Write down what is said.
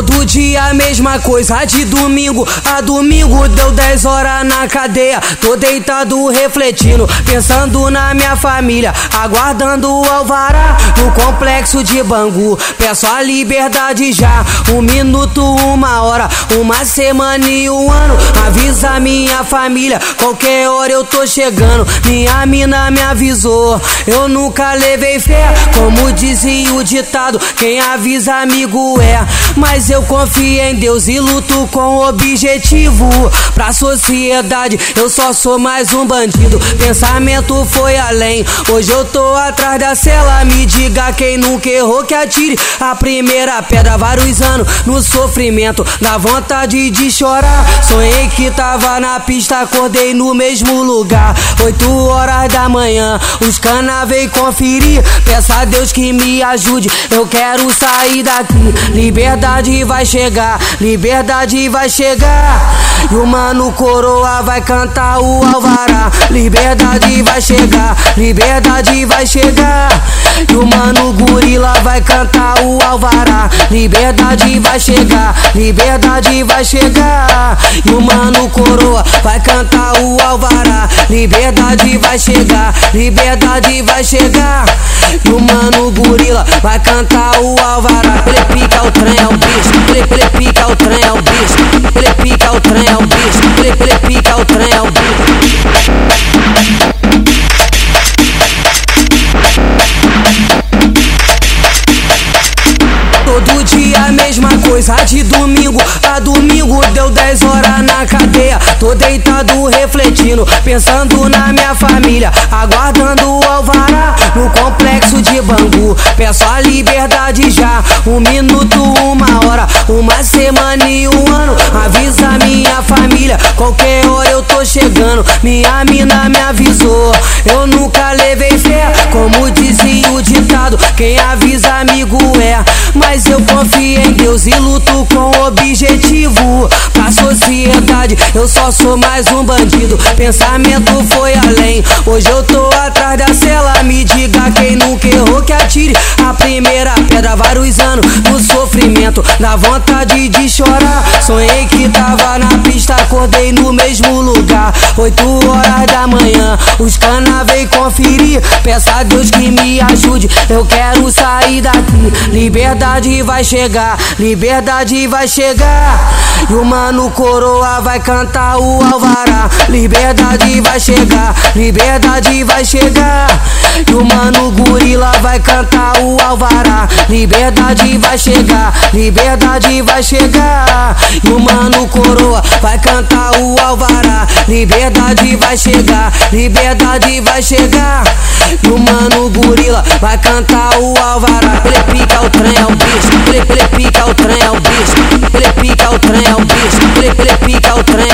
Todo dia a mesma coisa, de domingo a domingo deu 10 horas na cadeia. Tô deitado refletindo, pensando na minha família, aguardando o alvará no complexo de Bangu. Peço a liberdade já, um minuto, uma hora, uma semana e um ano. Avisa minha família, qualquer hora eu tô chegando. Minha mina me avisou, eu nunca levei fé, como dizia o ditado, quem avisa amigo é. Mas eu confio em Deus e luto com objetivo. Pra sociedade, eu só sou mais um bandido. Pensamento foi além. Hoje eu tô atrás da cela. Me diga quem nunca errou que atire a primeira pedra. Vários anos no sofrimento, na vontade de chorar. Sonhei que tava na pista, acordei no mesmo lugar. Oito horas da manhã, os cana vem conferir. Peça a Deus que me ajude. Eu quero sair daqui. Liberdade vai chegar, liberdade vai chegar. E o mano coroa vai cantar o alvará. Liberdade vai chegar, liberdade vai chegar. E o mano gorila vai cantar o alvará. Liberdade vai chegar, liberdade vai chegar. E o mano coroa vai cantar o alvará. Liberdade vai chegar, liberdade vai chegar. E o mano gorila vai cantar o alvará. Ele pica o trem, é o bicho. Ele, pica o trem, é o bicho. Ele pica o trem, é o bicho. Ele, ele pica o trem, é o bicho. Todo dia a mesma coisa, de domingo a domingo deu 10 horas na cadeia. Tô deitado refletindo, pensando na minha família, aguardando o de Bangu. Peço a liberdade já, um minuto, uma hora, uma semana e um ano. Avisa minha família, qualquer hora eu tô chegando. Minha mina me avisou, eu nunca levei fé, quem avisa amigo é. Mas eu confio em Deus e luto com objetivo. Pra sociedade, eu só sou mais um bandido. Pensamento foi além. Hoje eu tô atrás da cela. Me diga quem nunca errou que atire a primeira pedra. Vários anos no sofrimento, na vontade de chorar. Sonhei que tava na pista, acordei no mesmo lugar. Oito horas da manhã, os cana vem conferir. Peça a Deus que me ajude. Eu quero sair daqui. Liberdade vai chegar, liberdade vai chegar. E o mano coroa vai cantar o alvará. Liberdade vai chegar, liberdade vai chegar. E o mano gorila vai cantar o alvará. Liberdade vai chegar, liberdade vai chegar. E o mano coroa vai cantar o alvará. Liberdade vai chegar, liberdade vai chegar. E o mano gorila vai cantar o alvará. Ele pica o trem, é o bicho. Ele, pica o trem, é o bicho. Ele pica o trem, é o bicho. Ele, pica o trem.